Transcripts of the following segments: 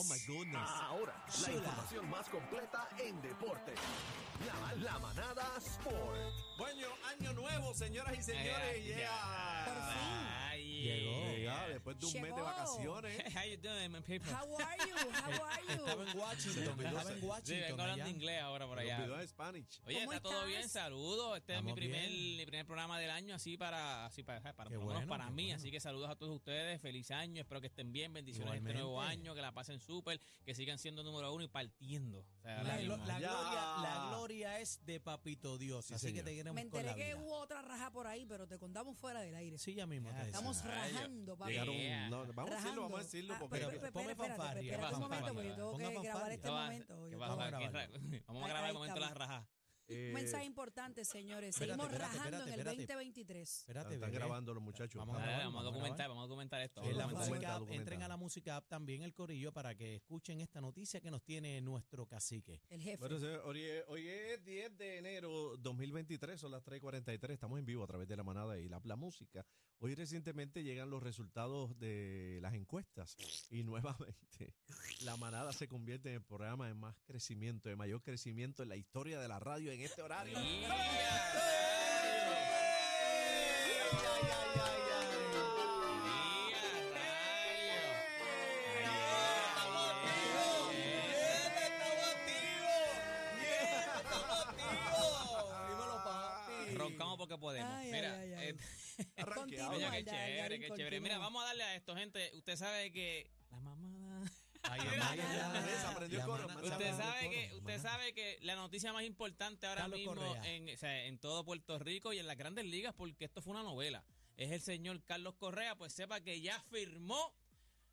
Oh my goodness. Ahora, la información más completa en deporte. La, la manada Sport. Bueno, año nuevo, señoras y señores. Eh, Yeah. Por fin. Ay, Llegó. llega después de un mes de Llegó. vacaciones. How you doing, my people? How are you? How are you? Estaba en Washington. Estaba en Washington. Sí, vengo hablando allá. inglés ahora por Me allá. olvidó en Spanish. Oye, ¿Cómo está todo bien, estás? saludos. Este es mi Estamos primer, bien. mi primer programa del año, así para, así para, para, por lo menos bueno, para mí. bueno. Así que saludos a todos ustedes, feliz año, espero que estén bien, bendiciones en este nuevo Igualmente. año, que la pasen súper, que sigan siendo número uno y partiendo. O sea, La, la Ya. gloria, la gloria es de Papito Dios, Sí, así que señor. te Me con enteré la que vida. hubo otra raja por ahí, pero te contamos fuera del aire. Sí, ya mismo te. Estamos Ay, rajando, papi. Llegaron, Yeah. no, vamos a decirlo, vamos a decirlo. Ah, Porque pero, pero- pero, ponme espérate, espérate, fanfarria, espérate un momento, porque yo tengo que grabar fanfarria. este ¿Qué va- momento. Yo tengo- Vamos a Vamos grabar el momento de las rajas. Eh, Mensaje importante, señores. Espérate, Seguimos espérate, rajando espérate, en el espérate. 2023. Espérate, están bebé. grabando los muchachos. Vamos a Dale, grabar, Vamos a vamos a documentar, vamos a documentar esto. En la documentar. música entren a la música app también el corillo para que escuchen esta noticia que nos tiene nuestro cacique. El jefe. Bueno, señor, hoy, es- hoy es 10 de enero 2023, son las 3.43, estamos en vivo a través de la manada y la, la música. Hoy recientemente llegan los resultados de las encuestas y nuevamente la manada se convierte en el programa de más crecimiento, de mayor crecimiento en la historia de la radio en este horario. Roncamos porque podemos. Ay, Mira, ay, ay, ay. eh, Arranqueado. Continúa, Oye, qué dale, chévere, Darín, qué chévere. continúa. Mira, vamos a darle a esto, gente. Usted sabe que la. Ay, coro, Usted sabe coro, que usted sabe que la noticia más importante ahora Carlos mismo Correa. en, o sea, en todo Puerto Rico y en las grandes ligas, porque esto fue una novela, es el señor Carlos Correa, pues sepa que ya firmó.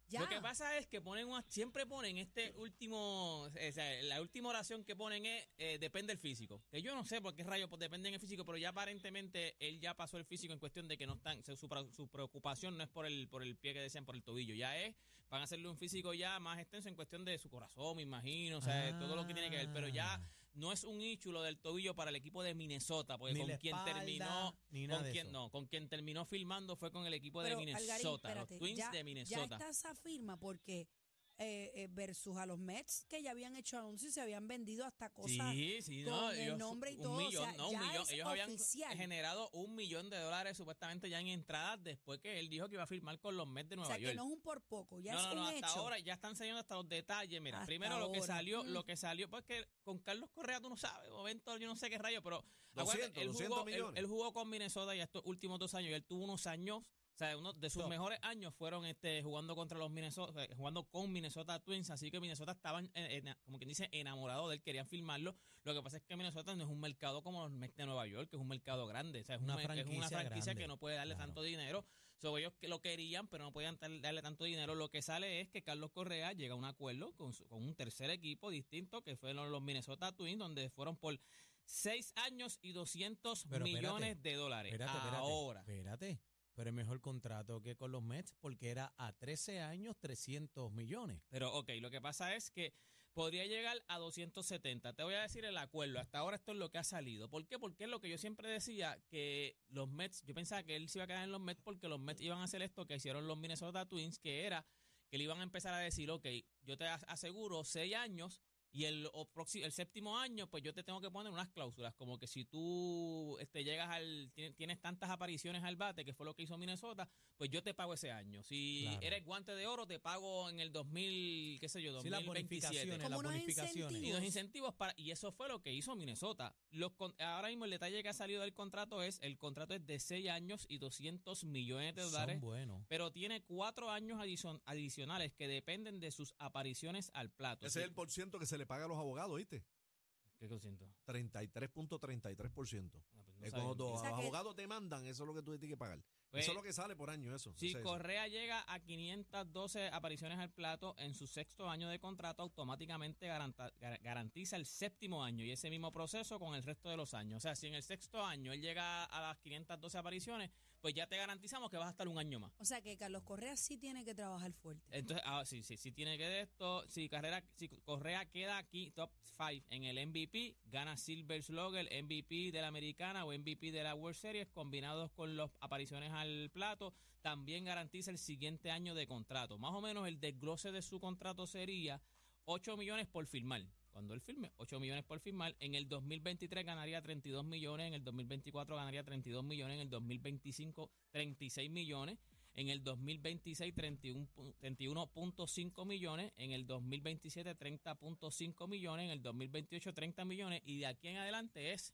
Ya. Lo que pasa es que ponen una- siempre ponen este último, o sea, la última oración que ponen es eh, depende del físico. Que yo no sé por qué rayos pues, depende del físico, pero ya aparentemente él ya pasó el físico en cuestión de que no están, su, preocupación no es por el por el pie que decían por el tobillo, ya es van a hacerle un físico ya más extenso en cuestión de su corazón, me imagino, o sea, todo lo que tiene que ver, pero ya Ah. No es un hecho lo del tobillo para el equipo de Minnesota, porque Ni con quien espalda, terminó ni nada con de quien eso. no, con quien terminó filmando fue con el equipo Pero, de Algarín, Minnesota, espérate, los Twins ya, de Ya Minnesota. está esa firma porque eh, eh, versus a los Mets que ya habían hecho anuncios y se habían vendido hasta cosas Sí, sí, con no, el ellos- nombre y un todo. millón, o sea, no, un ya millón. es Ellos habían oficial. generado un millón de dólares supuestamente ya en entradas después que él dijo que iba a firmar con los Mets de O Nueva sea, York. que no es un por poco, ya no, es no, un no, hasta hecho. ahora ya están saliendo hasta los detalles. Mira, Hasta primero lo que salió, Mm. lo que salió, pues que con Carlos Correa tú no sabes, momento yo no sé qué rayo, pero 200, acuérdate, él, 200 jugó, él- millones. él jugó con Minnesota ya estos últimos dos años y él tuvo unos años, o sea, uno de sus mejores años fueron este jugando contra los Minnesota, jugando con Minnesota Twins, así que Minnesota estaban, como quien dice, enamorado de él, querían filmarlo. Lo que pasa es que Minnesota no es un mercado como los Mets de Nueva York, que es un mercado grande, o sea, es Una una, es una franquicia grande, que no puede darle claro. tanto dinero. So, ellos que lo querían, pero no podían darle tanto dinero. Lo que sale es que Carlos Correa llega a un acuerdo con, su- con un tercer equipo distinto, que fueron los Minnesota Twins, donde fueron por seis años y 200 Pero espérate, millones de dólares. Espérate, espérate. Ahora. Espérate. Pero es mejor contrato que con los Mets porque era a 13 años 300 millones. Pero, ok, lo que pasa es que podría llegar a 270. Te voy a decir el acuerdo. Hasta ahora esto es lo que ha salido. ¿Por qué? Porque es lo que yo siempre decía, que los Mets, yo pensaba que él se iba a quedar en los Mets porque los Mets iban a hacer esto que hicieron los Minnesota Twins, que era que le iban a empezar a decir, ok, yo te as- aseguro seis años y el, el séptimo año, pues yo te tengo que poner unas cláusulas, como que si tú este, llegas al, tienes, tienes tantas apariciones al bate, que fue lo que hizo Minnesota, pues yo te pago ese año. Si Claro. eres guante de oro, te pago en el 2000, qué sé yo, Sí, las 2027. bonificaciones, Como las bonificaciones. y los incentivos para y eso fue lo que hizo Minnesota. Los con- ahora mismo el detalle que ha salido del contrato es el contrato es de 6 años y 200 millones de dólares, Son buenos. pero tiene cuatro años adicion- adicionales que dependen de sus apariciones al plato. Ese es Sí. el por ciento que se le paga a los abogados, ¿viste? ¿Qué consiento? 33.33%. No cuando los abogados te mandan, eso es lo que tú tienes que pagar. Pues, eso es lo que sale por año, eso. Si. Correa llega a 512 apariciones al plato en su sexto año de contrato, automáticamente garanta- gar- garantiza el séptimo año y ese mismo proceso con el resto de los años. O sea, si en el sexto año él llega a las 512 apariciones, pues ya te garantizamos que vas a estar un año más. O sea que Carlos Correa sí tiene que trabajar fuerte. Entonces, ah, sí, sí, sí tiene que de esto. Si, carrera, si Correa queda aquí top 5 en el MVP, gana Silver Slugger, MVP de la Americana, o MVP de la World Series, combinados con las apariciones al plato, también garantiza el siguiente año de contrato. Más o menos el desglose de su contrato sería 8 millones por firmar. Cuando él firme, 8 millones por firmar. En el 2023 ganaría 32 millones, en el 2024 ganaría 32 millones, en el 2025 36 millones, en el 2026 31 pu- 31.5 millones, en el 2027 30.5 millones, en el 2028 30 millones y de aquí en adelante es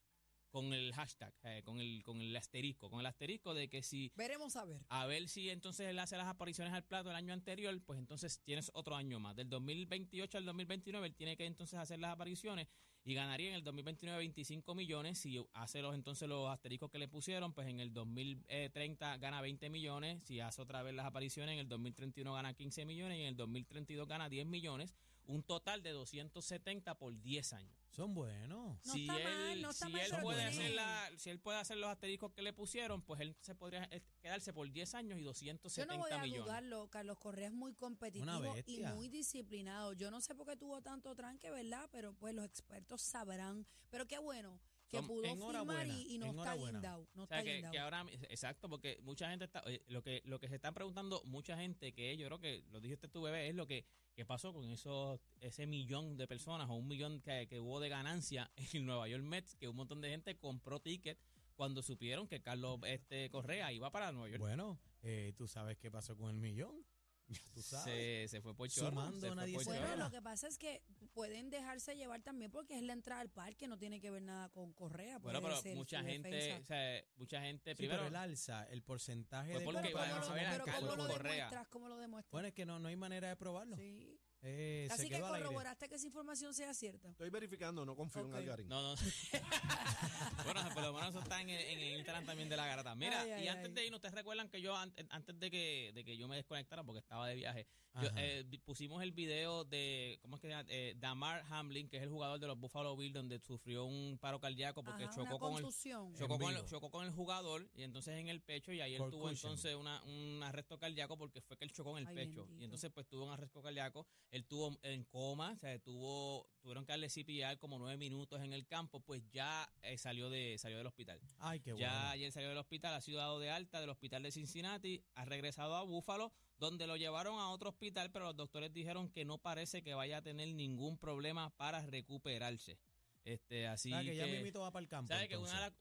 con el hashtag, eh, con el con el asterisco, con el asterisco de que si Veremos a ver. a ver si entonces él hace las apariciones al plato del año anterior, pues entonces tienes otro año más. Del 2028 al 2029 él tiene que entonces hacer las apariciones y ganaría en el 2029 25 millones. Si hace los entonces los asteriscos que le pusieron, pues en el 2030 gana 20 millones. Si hace otra vez las apariciones, en el 2031 gana 15 millones y en el 2032 gana 10 millones. Un total de 270 por 10 años Son buenos. No si está él, mal, no está si mal, él puede hacer la, si él puede hacer los asteriscos que le pusieron, pues él se podría eh, quedarse por 10 años y Yo 270 no voy a millones. dudarlo. Carlos Correa es muy competitivo y muy disciplinado. Yo no sé por qué tuvo tanto tranque, ¿verdad? Pero pues los expertos sabrán. Pero qué bueno que pudo firmar enhorabuena, y, y no está enhorabuena. guindado. No O sea, está que, guindado. que ahora, exacto, porque mucha gente está, oye, lo que lo que se están preguntando, mucha gente, que yo creo que lo dijiste tu bebé, es lo que, que pasó con esos, ese millón de personas o un millón que, que hubo de ganancia en Nueva York Mets, que un montón de gente compró ticket cuando supieron que Carlos este Correa iba para Nueva York. Bueno, eh, tú sabes qué pasó con el millón. Ya tú sabes. se, se fue por chorro. Sumando, se fue nadie por se Bueno, chorro. queda. lo que pasa es que pueden dejarse llevar también porque es la entrada al parque, no tiene que ver nada con Correa. Bueno, pero ser mucha gente, defensa. o sea, mucha gente, Sí, primero, pero el alza, el porcentaje de porque pero compra- ¿cómo lo, a ver a pero ¿cómo Carlos lo Correa. demuestras? ¿Cómo lo demuestras? Bueno, es que no, no hay manera de probarlo. sí. Eh, se Así que corroboraste que esa información sea cierta. Estoy verificando, no confío Ok. en Algarín. No, no. bueno, por lo menos eso está en el, en el Instagram también de la garata. Mira, Ay, ay, y antes ay. de irnos, ustedes recuerdan que yo, antes, antes de que de que yo me desconectara, porque estaba de viaje, yo, Ajá. eh, vi- pusimos el video de, ¿cómo es que se llama? Eh, Damar Hamlin, que es el jugador de los Buffalo Bills, donde sufrió un paro cardíaco porque Ajá, chocó una con el contusión. Chocó En con, el, vivo. chocó con el jugador y entonces en el pecho y ahí él tuvo Concussion. entonces una, un arresto cardíaco porque fue que él chocó en el Ay, pecho y entonces pues tuvo un arresto cardíaco, él tuvo en coma, o sea, tuvo, tuvieron que darle CPR como nueve minutos en el campo, pues ya eh, salió de salió del hospital. Ay, qué ya ayer salió del hospital, ha sido dado de alta del hospital de Cincinnati, ha regresado a Búfalo, donde lo llevaron a otro hospital, pero los doctores dijeron que no parece que vaya a tener ningún problema para recuperarse. Este, así O sea, que ya va para el campo. ¿Sabe que una, las-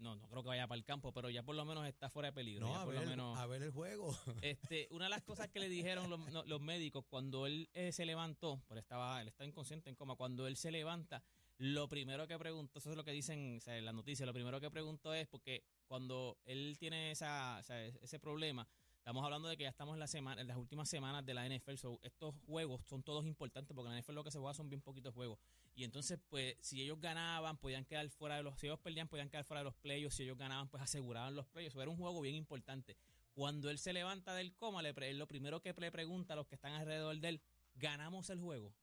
no, no creo que vaya para el campo, pero ya por lo menos está fuera de peligro. No, ya a por ver, lo el- menos, a ver el juego. este, una de las cosas que le dijeron los, no, los médicos cuando él eh, se levantó, pero estaba, él está inconsciente en coma, cuando él se levanta, lo primero que preguntó, eso es lo que dicen o sea, en la noticia, lo primero que preguntó es porque cuando él tiene esa, o sea, ese problema, estamos hablando de que ya estamos en, la semana, en las últimas semanas de la NFL, so, estos juegos son todos importantes porque en la NFL lo que se juega son bien poquitos juegos. Y entonces, pues, si ellos ganaban, podían quedar fuera de los, si ellos perdían, podían quedar fuera de los playoffs, si ellos ganaban, pues aseguraban los playoffs. Era un juego bien importante. Cuando él se levanta del coma, le lo primero que le pregunta a los que están alrededor de él, ¿ganamos el juego?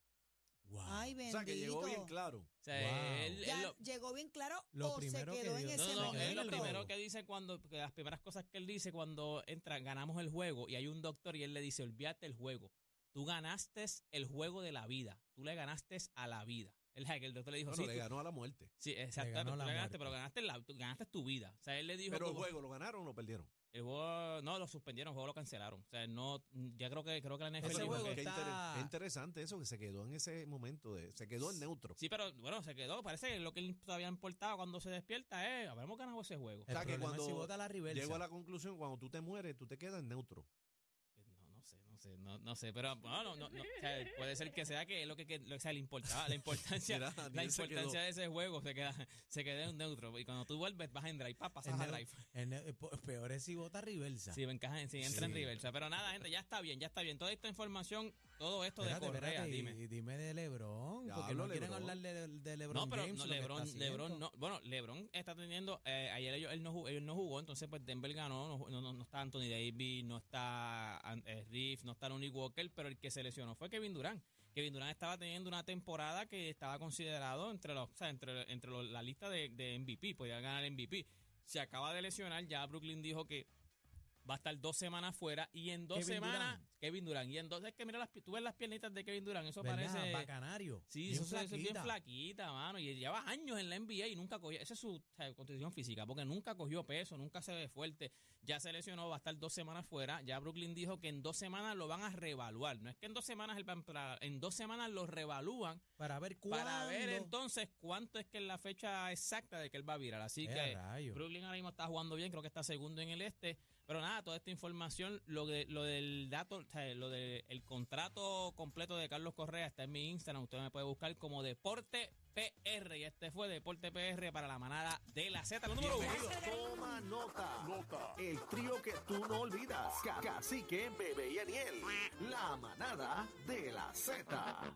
Wow. Ay, O sea, que llegó bien claro. O sea, Wow. él- él Ya lo- llegó bien claro Lo o se primero que quedó en ese no, no, no, momento. él lo primero que dice cuando, que las primeras cosas que él dice cuando entra, ganamos el juego y hay un doctor y él le dice, olvídate el juego. Tú ganaste el juego de la vida. Tú le ganaste a la vida. El, el doctor le dijo, Bueno, sí, le tú- ganó a la muerte. sí, exacto, ganó tú la le ganaste, pero ganaste, la, ganaste tu vida. O sea, él le dijo... Pero el juego, ¿lo ganaron o lo perdieron? El juego, no, lo suspendieron, el juego lo cancelaron. O sea, no, ya creo que creo que la NFL Ese dijo juego está- inter- qué interesante eso, que se quedó en ese momento, de, se quedó en neutro. Sí, pero bueno, se quedó. Parece que lo que él todavía importaba cuando se despierta es habremos ganado ese juego. O sea, el que es si cuando vota la reversa. Llego a la conclusión, cuando tú te mueres, tú te quedas en neutro. No, no sé, no no, sé, pero no, no, no, no, o sea, puede ser que sea que es lo que, que lo, o sea, le importaba, la importancia, Mira, la importancia de ese juego se queda, se queda en neutro y cuando tú vuelves vas en drive, pa, pasas En a drive. en neu- eh, peor es si vota reversa. Sí, me encaja, en- sí, entra en Sí. reversa. Pero nada, gente, ya está bien, ya está bien. Toda esta información, todo esto Espérate, de Correa, dime. y dime de LeBron, Ya porque no quieren LeBron. hablar de, de LeBron No, pero James. no, LeBron. LeBron no, bueno, LeBron está teniendo, eh, ayer ellos, él, no jugó, él no jugó, entonces pues Denver ganó, no, no, no- no está Anthony Davis, no está eh, Reeves, no está Lonnie Walker, pero el que se lesionó fue Kevin Durant. Kevin Durant estaba teniendo una temporada que estaba considerado entre los, o sea, entre, entre los- la lista de, de MVP, podía ganar MVP. Se acaba de lesionar, ya Brooklyn dijo que va a estar dos semanas fuera y en dos Kevin semanas. Kevin Durant y en dos es que mira las tú ves las piernitas de Kevin Durant eso ¿Verdad? parece Bacanario. Sí, Bien eso, eso es bien flaquita. flaquita, mano. Y lleva años en la NBA y nunca cogió. Esa es su o sea, constitución física, porque nunca cogió peso, nunca se ve fuerte. Ya se lesionó, va a estar dos semanas fuera. Ya Brooklyn dijo que en dos semanas lo van a reevaluar. No es que en dos semanas entrar, en dos semanas lo reevalúan Para ver cuándo. para ver entonces cuánto es que es la fecha exacta de que él va a virar. Así Eh, que rayo. Brooklyn ahora mismo está jugando bien, creo que está segundo en el este. Pero nada, toda esta información, lo de lo del dato, o sea, lo del el contrato completo de Carlos Correa está en mi Instagram. Usted me puede buscar como Deporte PR. Y este fue Deporte PR para la manada de la Z. Lo número uno. Toma nota. El trío que tú no olvidas. Ca- Cacique, Bebé y Aniel. La manada de la Z.